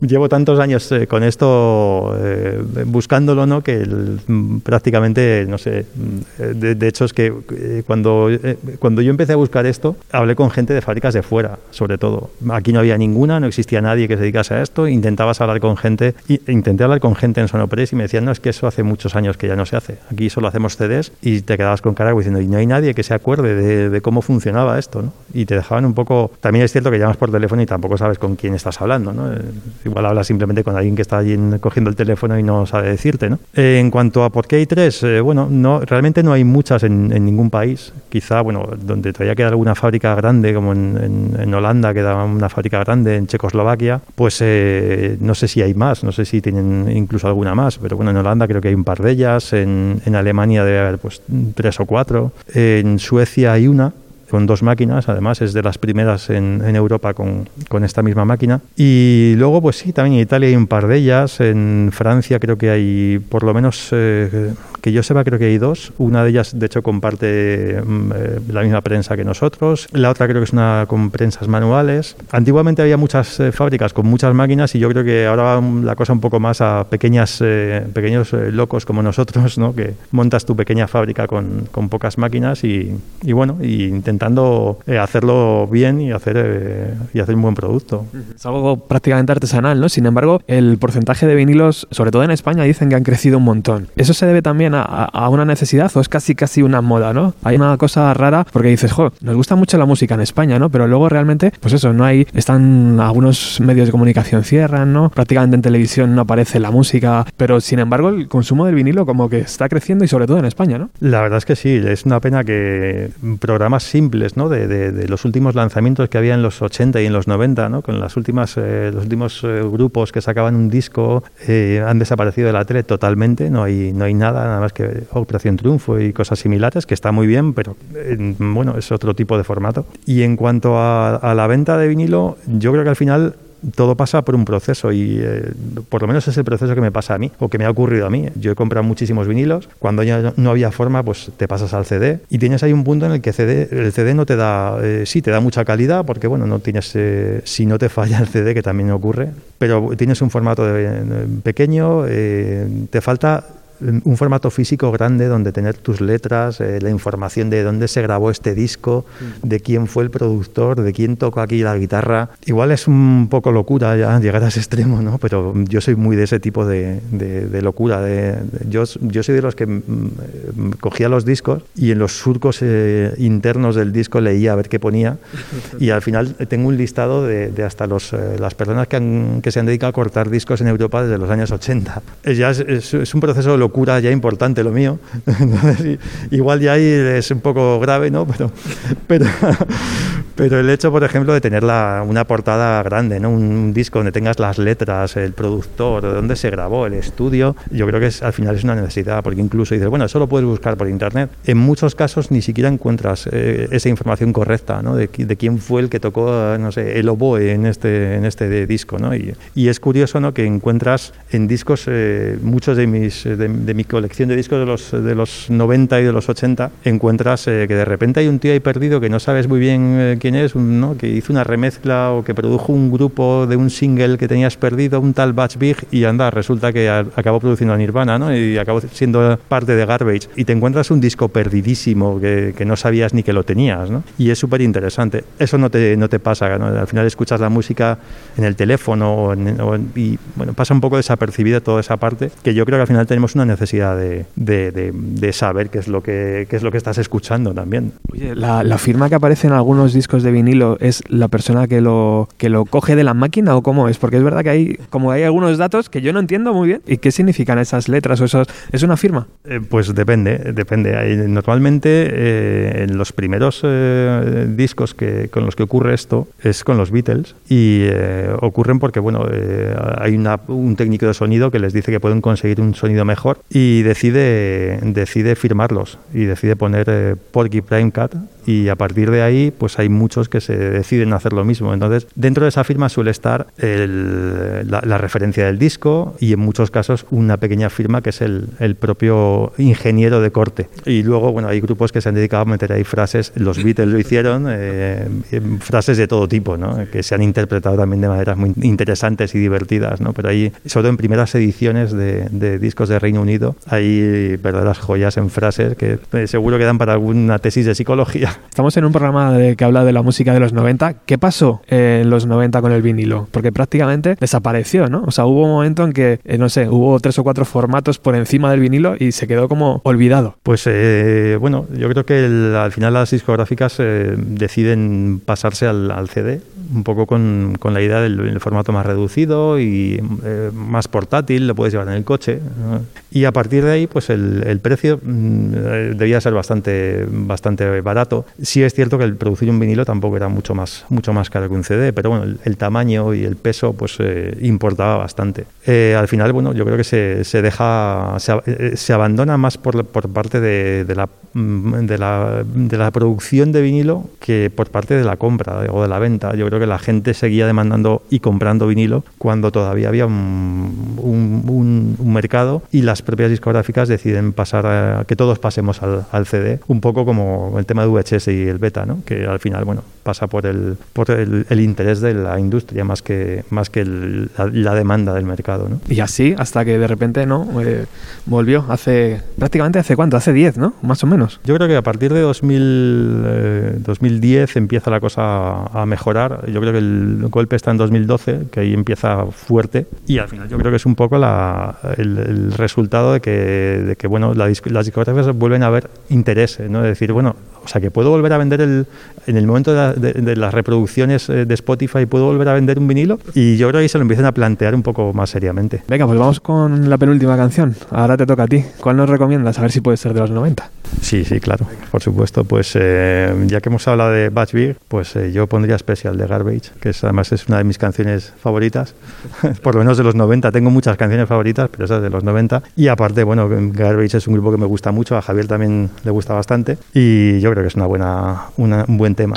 llevo tantos años eh, con esto eh, buscándolo, ¿no? Que el, prácticamente, no sé, de, de, hecho es que eh, cuando, cuando yo empecé a buscar esto, hablé con gente de fábricas de fuera, sobre todo. Aquí no había ninguna, no existía nadie que se dedicase a esto. Intentabas hablar con gente, y, intenté hablar con gente en Sonopress y me decían, no, es que eso hace muchos años que ya no se hace. Aquí solo hacemos CDs y te quedabas con cara diciendo, y no hay nadie que se acuerde de, cómo funcionaba esto, ¿no? Y te dejaban un poco... También es cierto que llamas por teléfono y tampoco sabes con quién estás hablando, ¿no? Igual hablas simplemente con alguien que está allí cogiendo el teléfono y no sabe decirte, ¿no? Eh, en cuanto a por qué hay tres, eh, bueno, no, realmente no hay muchas en, ningún país. Quizá, bueno, donde todavía queda alguna fábrica grande, como en, Holanda queda una fábrica grande, en Checoslovaquia, pues eh, no sé si hay más, no sé si tienen incluso alguna más, pero bueno, en Holanda creo que hay un par de ellas, en, en Alemania debe haber pues tres o cuatro, en Suecia hay una, con dos máquinas, además es de las primeras en, en Europa con, con, esta misma máquina. Y luego, pues sí, también en Italia hay un par de ellas, en Francia creo que hay por lo menos, eh, que yo sepa, creo que hay dos. Una de ellas, de hecho, comparte eh, la misma prensa que nosotros, la otra creo que es una con prensas manuales. Antiguamente había muchas eh, fábricas con muchas máquinas y yo creo que ahora va la cosa un poco más a pequeñas, pequeños locos como nosotros, ¿no? que montas tu pequeña fábrica con, con pocas máquinas y, y bueno, y intentando eh, hacerlo bien y hacer, eh, y hacer un buen producto. Es algo prácticamente artesanal, ¿no? Sin embargo, el porcentaje de vinilos, sobre todo en España, dicen que han crecido un montón. ¿Eso se debe también a, una necesidad o es casi casi una moda, ¿no? Hay una cosa rara porque dices, jo, nos gusta mucho la música en España, ¿no? Pero luego realmente, pues eso, no hay, están algunos medios de comunicación cierran, ¿no? Prácticamente en televisión no aparece la música, pero sin embargo el consumo del vinilo como que está creciendo y sobre todo en España, ¿no? La verdad es que sí, es una pena que programas simples ¿no? De, los últimos lanzamientos que había en los 80 y en los 90, ¿no? con las últimas, eh, los últimos eh, grupos que sacaban un disco eh, han desaparecido de la tele totalmente, no hay, no hay nada, nada que Operación Triunfo y cosas similares, que está muy bien, pero bueno, es otro tipo de formato. Y en cuanto a, la venta de vinilo, yo creo que al final todo pasa por un proceso y eh, por lo menos es el proceso que me pasa a mí o que me ha ocurrido a mí. Yo he comprado muchísimos vinilos, cuando ya no había forma pues te pasas al CD y tienes ahí un punto en el que el CD no te da, eh, sí te da mucha calidad porque bueno, no tienes, eh, si no te falla el CD que también ocurre, pero tienes un formato pequeño, te falta un formato físico grande donde tener tus letras, eh, la información de dónde se grabó este disco, de quién fue el productor, de quién tocó aquí la guitarra. Igual es un poco locura ya <laughs> llegar a ese extremo, ¿no? Pero yo soy muy de ese tipo de, de, de locura. De, yo, yo soy de los que mm, cogía los discos y en los surcos eh, internos del disco leía a ver qué ponía <laughs> y al final tengo un listado de, hasta los, eh, las personas que, han, que se han dedicado a cortar discos en Europa desde los años 80. Es, ya es, es, es un proceso de locura ya importante lo mío. <laughs> Entonces, igual ya ahí es un poco grave, ¿no? Pero, pero, pero el hecho, por ejemplo, de tener la, una portada grande, ¿no? Un, un, disco donde tengas las letras, el productor, de dónde se grabó, el estudio, yo creo que es, al final es una necesidad, porque incluso dices, bueno, eso lo puedes buscar por internet. En muchos casos ni siquiera encuentras eh, esa información correcta, ¿no? De, de, quién fue el que tocó, no sé, el oboe en este, en este disco, ¿no? Y, y es curioso, ¿no? Que encuentras en discos eh, muchos de mis, de, de, mi colección de discos de los, de los 90 y de los 80, encuentras eh, que de repente hay un tío ahí perdido que no sabes muy bien eh, quién es, un, ¿no? que hizo una remezcla o que produjo un grupo de un single que tenías perdido, un tal Batch Big, y anda, resulta que acabó produciendo a Nirvana ¿no? y acabó siendo parte de Garbage. Y te encuentras un disco perdidísimo que, que no sabías ni que lo tenías. ¿no? Y es súper interesante. Eso no te, no te pasa. ¿no? Al final escuchas la música en el teléfono o en, o en, y bueno, pasa un poco desapercibida toda esa parte que yo creo que al final tenemos una necesidad de, de, de, de saber qué es, lo que, qué es lo que estás escuchando también. Oye, la, la, firma que aparece en algunos discos de vinilo es la persona que lo, que lo coge de la máquina o cómo es? Porque es verdad que hay, como hay algunos datos que yo no entiendo muy bien. ¿Y qué significan esas letras o esos? ¿Es una firma? Eh, pues depende, depende. Normalmente eh, en los primeros eh, discos que, con los que ocurre esto es con los Beatles y ocurren porque bueno hay una- un técnico de sonido que les dice que pueden conseguir un sonido mejor y decide, decide firmarlos y decide poner Porky Prime Cat y a partir de ahí pues hay muchos que se deciden hacer lo mismo. Entonces dentro de esa firma suele estar el- la, la referencia del disco y en muchos casos una pequeña firma que es el, el propio ingeniero de corte. Y luego bueno hay grupos que se han dedicado a meter ahí frases, los Beatles lo hicieron, eh, frases de todo tipo, ¿no? que se han interpretado también de maneras muy interesantes y divertidas. ¿no? Pero ahí, sobre todo en primeras ediciones de, de discos de Reino Unido, hay verdaderas joyas en frases que eh, seguro que dan para alguna tesis de psicología. Estamos en un programa de- que habla de la música de los 90. ¿Qué pasó en los 90 con el vinilo? Porque prácticamente desapareció, ¿no? O sea, hubo un momento en que, eh, no sé, hubo tres o cuatro formatos por encima del vinilo y se quedó como olvidado. Pues eh, bueno, yo creo que el- al final las discográficas eh, deciden pasarse al, al CD, un poco con, con la idea del, del formato más reducido y eh, más portátil, lo puedes llevar en el coche. ¿no? Y a partir de ahí, pues el, el precio mm, eh, debía ser bastante, bastante barato. Sí es cierto que el producir un vinilo tampoco era mucho más, mucho más caro que un CD, pero bueno, el, tamaño y el peso pues eh, importaba bastante. Eh, al final, bueno, yo creo que se, se deja, se, eh, abandona más por, por parte de, de la, mm, de, la, de la producción de vinilo que por parte de la compra o de la venta. Yo creo que la gente seguía demandando y comprando vinilo cuando todavía había un, un- mercado y las propias discográficas deciden pasar que todos pasemos al, al CD, un poco como el tema de VHS y el beta, ¿no? que al final bueno pasa por el, por el, el interés de la industria más que, más que el- la, la demanda del mercado. ¿no? Y así hasta que de repente, ¿no? Eh, volvió hace, prácticamente hace cuánto, hace 10, ¿no? Más o menos. Yo creo que a partir de 2000, eh, 2010 empieza la cosa a, a mejorar. Yo creo que el golpe está en 2012, que ahí empieza fuerte. Y al final yo creo que es un poco la- el, el resultado de que, de que bueno, la las discográficas vuelven a ver interés. ¿no? Es decir, bueno, o sea, que puedo volver a vender el, en el momento de, la- de- de las reproducciones eh, de Spotify, puedo volver a vender un vinilo. Y yo creo que ahí se lo empiezan a plantear un poco más seriamente. Venga, pues vamos con la penúltima canción. Ahora te toca a ti. ¿Cuál nos recomiendas? A ver si puede ser de los 90. Sí, sí, claro, por supuesto. Pues eh, ya que hemos hablado de Batch Big, pues eh, yo pondría especial de Garbage, que es, además es una de mis canciones favoritas, <laughs> por lo menos de los 90. Tengo muchas canciones favoritas, pero esa es de los 90. Y aparte, bueno, Garbage es un grupo que me gusta mucho, a Javier también le gusta bastante, y yo creo que es una buena, una- un buen tema.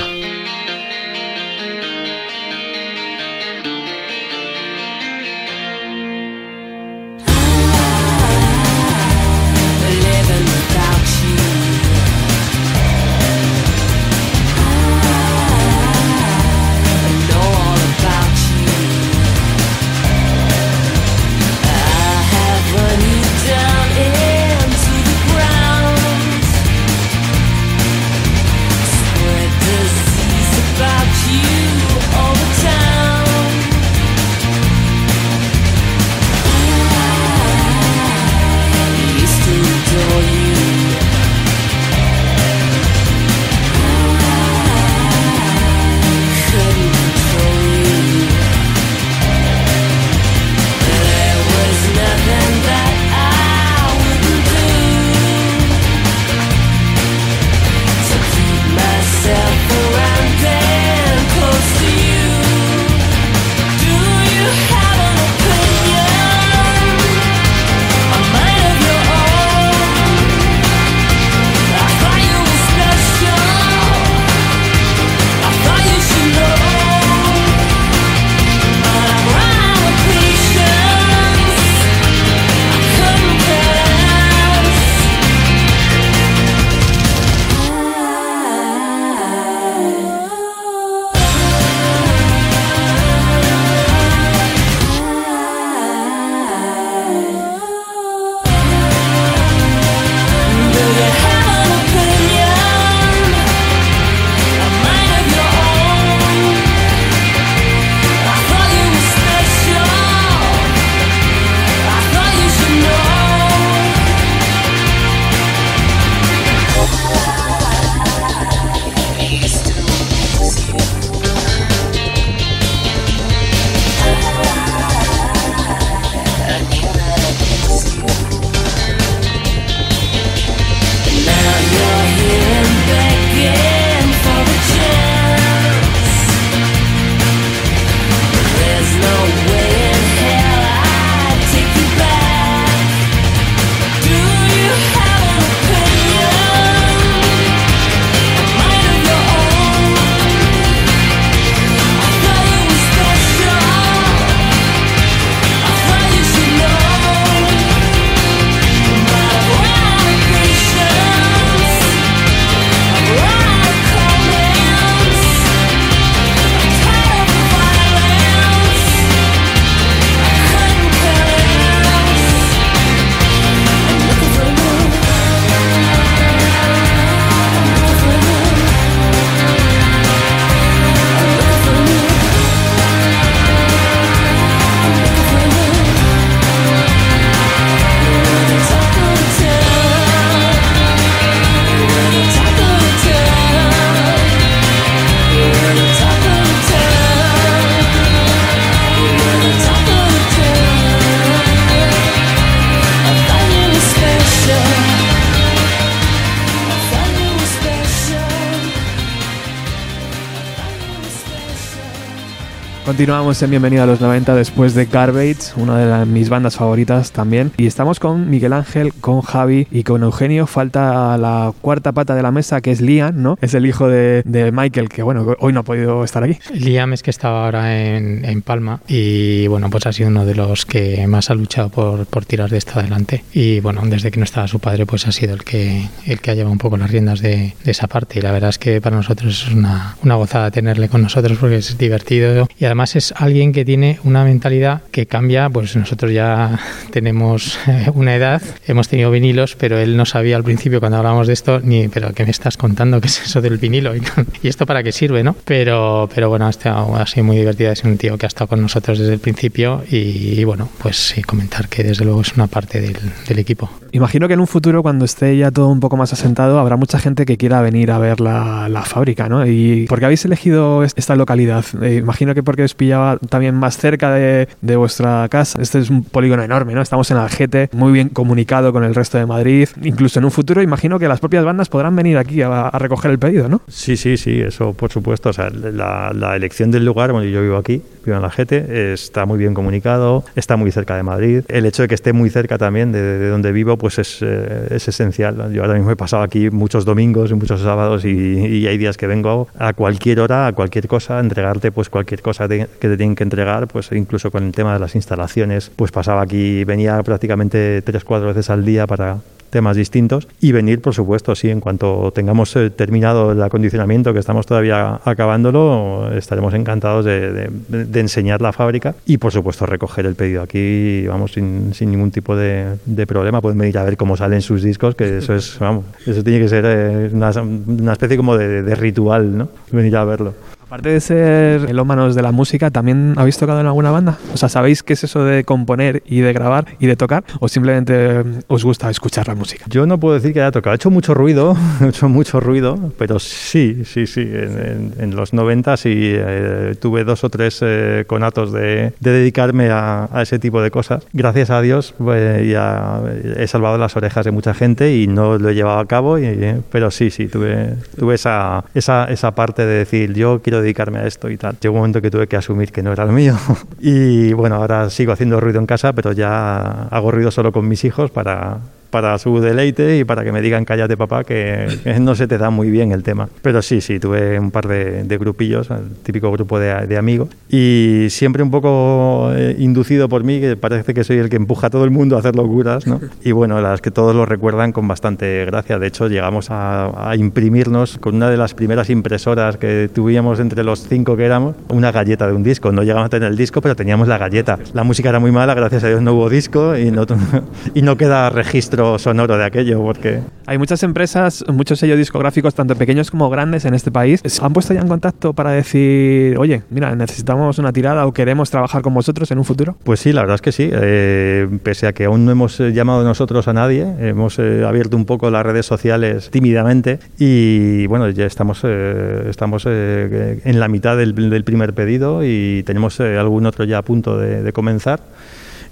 Continuamos en Bienvenido a los 90 después de Garbage, una de mis bandas favoritas también. Y estamos con Miguel Ángel, con Javi y con Eugenio. Falta la cuarta pata de la mesa, que es Liam, ¿no? Es el hijo de, de Michael, que bueno, hoy no ha podido estar aquí. Liam es que estaba ahora en, en Palma y bueno, pues ha sido uno de los que más ha luchado por, por tirar de esto adelante. Y bueno, desde que no estaba su padre, pues ha sido el que, el que ha llevado un poco las riendas de, de esa parte. Y la verdad es que para nosotros es una, una gozada tenerle con nosotros porque es divertido y además es alguien que tiene una mentalidad que cambia. Pues nosotros ya <laughs> tenemos eh, una edad, hemos tenido vinilos, pero él no sabía al principio cuando hablábamos de esto ni, pero ¿qué me estás contando? ¿Qué es eso del vinilo? Y, <laughs> ¿Y esto para qué sirve, no? Pero, pero bueno, ha, sido muy divertida. Es un tío que ha estado con nosotros desde el principio y, bueno, pues sí, comentar que desde luego es una parte del, equipo. Imagino que en un futuro, cuando esté ya todo un poco más asentado, habrá mucha gente que quiera venir a ver la, la fábrica, ¿no? Y ¿por qué habéis elegido es- esta localidad? Eh, imagino que porque os pillaba también más cerca de, vuestra casa. Este es un polígono enorme, ¿no? Estamos en Algete, muy bien comunicado con el resto de Madrid. Incluso en un futuro, imagino que las propias bandas podrán venir aquí a, a recoger el pedido, ¿no? Sí, sí, sí, eso por supuesto. O sea, la, la elección del lugar, bueno, yo vivo aquí, vivo en la Jete, está muy bien comunicado, está muy cerca de Madrid. El hecho de que esté muy cerca también de, de donde vivo, pues es, eh, es esencial. Yo ahora mismo he pasado aquí muchos domingos y muchos sábados y, y hay días que vengo a cualquier hora, a cualquier cosa, entregarte pues cualquier cosa que te tienen que entregar, pues incluso con el tema de las instalaciones, pues pasaba aquí, venía prácticamente tres, cuatro veces al día para temas distintos y venir, por supuesto, sí, en cuanto tengamos eh, terminado el acondicionamiento, que estamos todavía acabándolo, estaremos encantados de, enseñar la fábrica y, por supuesto, recoger el pedido aquí, vamos, sin, sin ningún tipo de, problema. Pueden venir a ver cómo salen sus discos, que eso es, vamos, eso tiene que ser eh, una, una especie como de ritual, ¿no? Venir a verlo. Aparte de ser melómanos de la música, ¿también habéis tocado en alguna banda? O sea, ¿sabéis qué es eso de componer y de grabar y de tocar? ¿O simplemente mm, os gusta escuchar la música? Yo no puedo decir que haya tocado. Ha hecho mucho ruido, <laughs> ha hecho mucho ruido, pero sí, sí, sí. En, en- en los 90 sí eh, tuve dos o tres eh, conatos de, de dedicarme a, a ese tipo de cosas. Gracias a Dios eh, ya he salvado las orejas de mucha gente y no lo he llevado a cabo, y, eh, pero sí, sí, tuve, tuve esa, esa, esa parte de decir yo quiero dedicarme a esto y tal. Llegó un momento que tuve que asumir que no era lo mío. <laughs> Y bueno, ahora sigo haciendo ruido en casa, pero ya hago ruido solo con mis hijos para, para su deleite y para que me digan cállate papá que, no se te da muy bien el tema. Pero sí, sí, tuve un par de, de grupillos, el típico grupo de, de amigos y siempre un poco eh, inducido por mí, que parece que soy el que empuja a todo el mundo a hacer locuras, ¿no? <laughs> Y bueno, las que todos lo recuerdan con bastante gracia. De hecho, llegamos a, a imprimirnos con una de las primeras impresoras que tuvimos entre los cinco que éramos, una galleta de un disco. No llegamos a tener el disco, pero teníamos la galleta. La música era muy mala, gracias a Dios no hubo disco y no, <laughs> y no queda registro sonoro de aquello porque Hay muchas empresas, muchos sellos discográficos, tanto pequeños como grandes en este país, ¿se han puesto ya en contacto para decir, oye, mira, necesitamos una tirada o queremos trabajar con vosotros en un futuro? Pues sí, la verdad es que sí. Eh, pese a que aún no hemos eh, llamado nosotros a nadie, hemos eh, abierto un poco las redes sociales tímidamente y bueno, ya estamos, eh, estamos eh, en la mitad del, del primer pedido y tenemos eh, algún otro ya a punto de, de comenzar.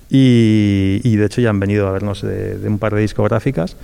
Y, y de hecho ya han venido a vernos de, de un par de discográficas.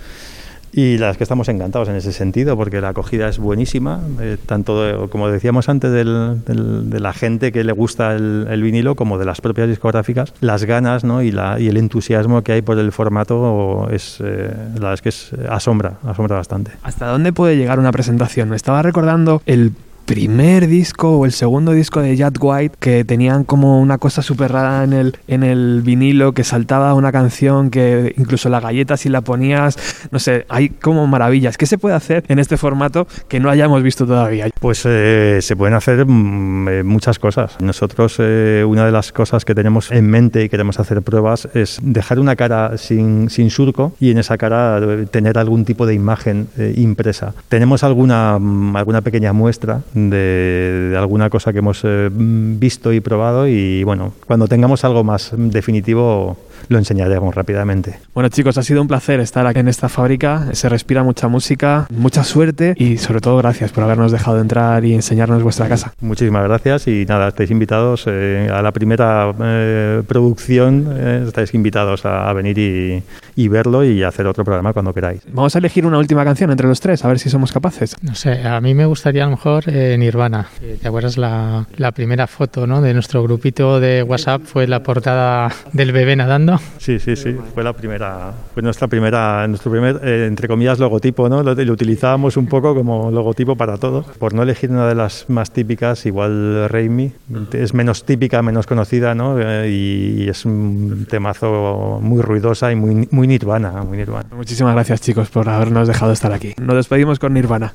Y las que estamos encantados en ese sentido, porque la acogida es buenísima, eh, tanto de- como decíamos antes del- del- de la gente que le gusta el, el vinilo, como de las propias discográficas, las ganas ¿no? y, la, y el entusiasmo que hay por el formato es, eh, la verdad es que es, asombra, asombra bastante. ¿Hasta dónde puede llegar una presentación? Me estaba recordando el primer disco o el segundo disco de Jack White que tenían como una cosa súper rara en el, en el vinilo que saltaba una canción que incluso la galleta si la ponías, no sé, hay como maravillas. ¿Qué se puede hacer en este formato que no hayamos visto todavía? Pues eh, se pueden hacer mm, eh, muchas cosas. Nosotros, eh, una de las cosas que tenemos en mente y queremos hacer pruebas es dejar una cara sin, sin surco y en esa cara eh, tener algún tipo de imagen eh, impresa. Tenemos alguna, mm, alguna pequeña muestra de, alguna cosa que hemos eh, visto y probado y bueno, cuando tengamos algo más definitivo lo enseñaremos rápidamente. Bueno chicos, ha sido un placer estar aquí en esta fábrica. Se respira mucha música, mucha suerte y sobre todo gracias por habernos dejado entrar y enseñarnos vuestra casa. Muchísimas gracias y nada, estáis invitados eh, a la primera eh, producción, eh, estáis invitados a, a venir y, y verlo y hacer otro programa cuando queráis. Vamos a elegir una última canción entre los tres, a ver si somos capaces. No sé, a mí me gustaría a lo mejor eh, Nirvana. ¿Te acuerdas la, la primera foto ¿no? de nuestro grupito de WhatsApp? Fue la portada del bebé nadando. Sí, sí, sí, fue la primera, fue nuestra primera, nuestro primer, eh, entre comillas, logotipo, ¿no? Lo, lo utilizábamos un poco como logotipo para todo. Por no elegir una de las más típicas, igual Raimi, es menos típica, menos conocida, ¿no? Eh, y es un temazo muy ruidosa y muy, muy nirvana, muy nirvana. Muchísimas gracias chicos por habernos dejado estar aquí. Nos despedimos con Nirvana.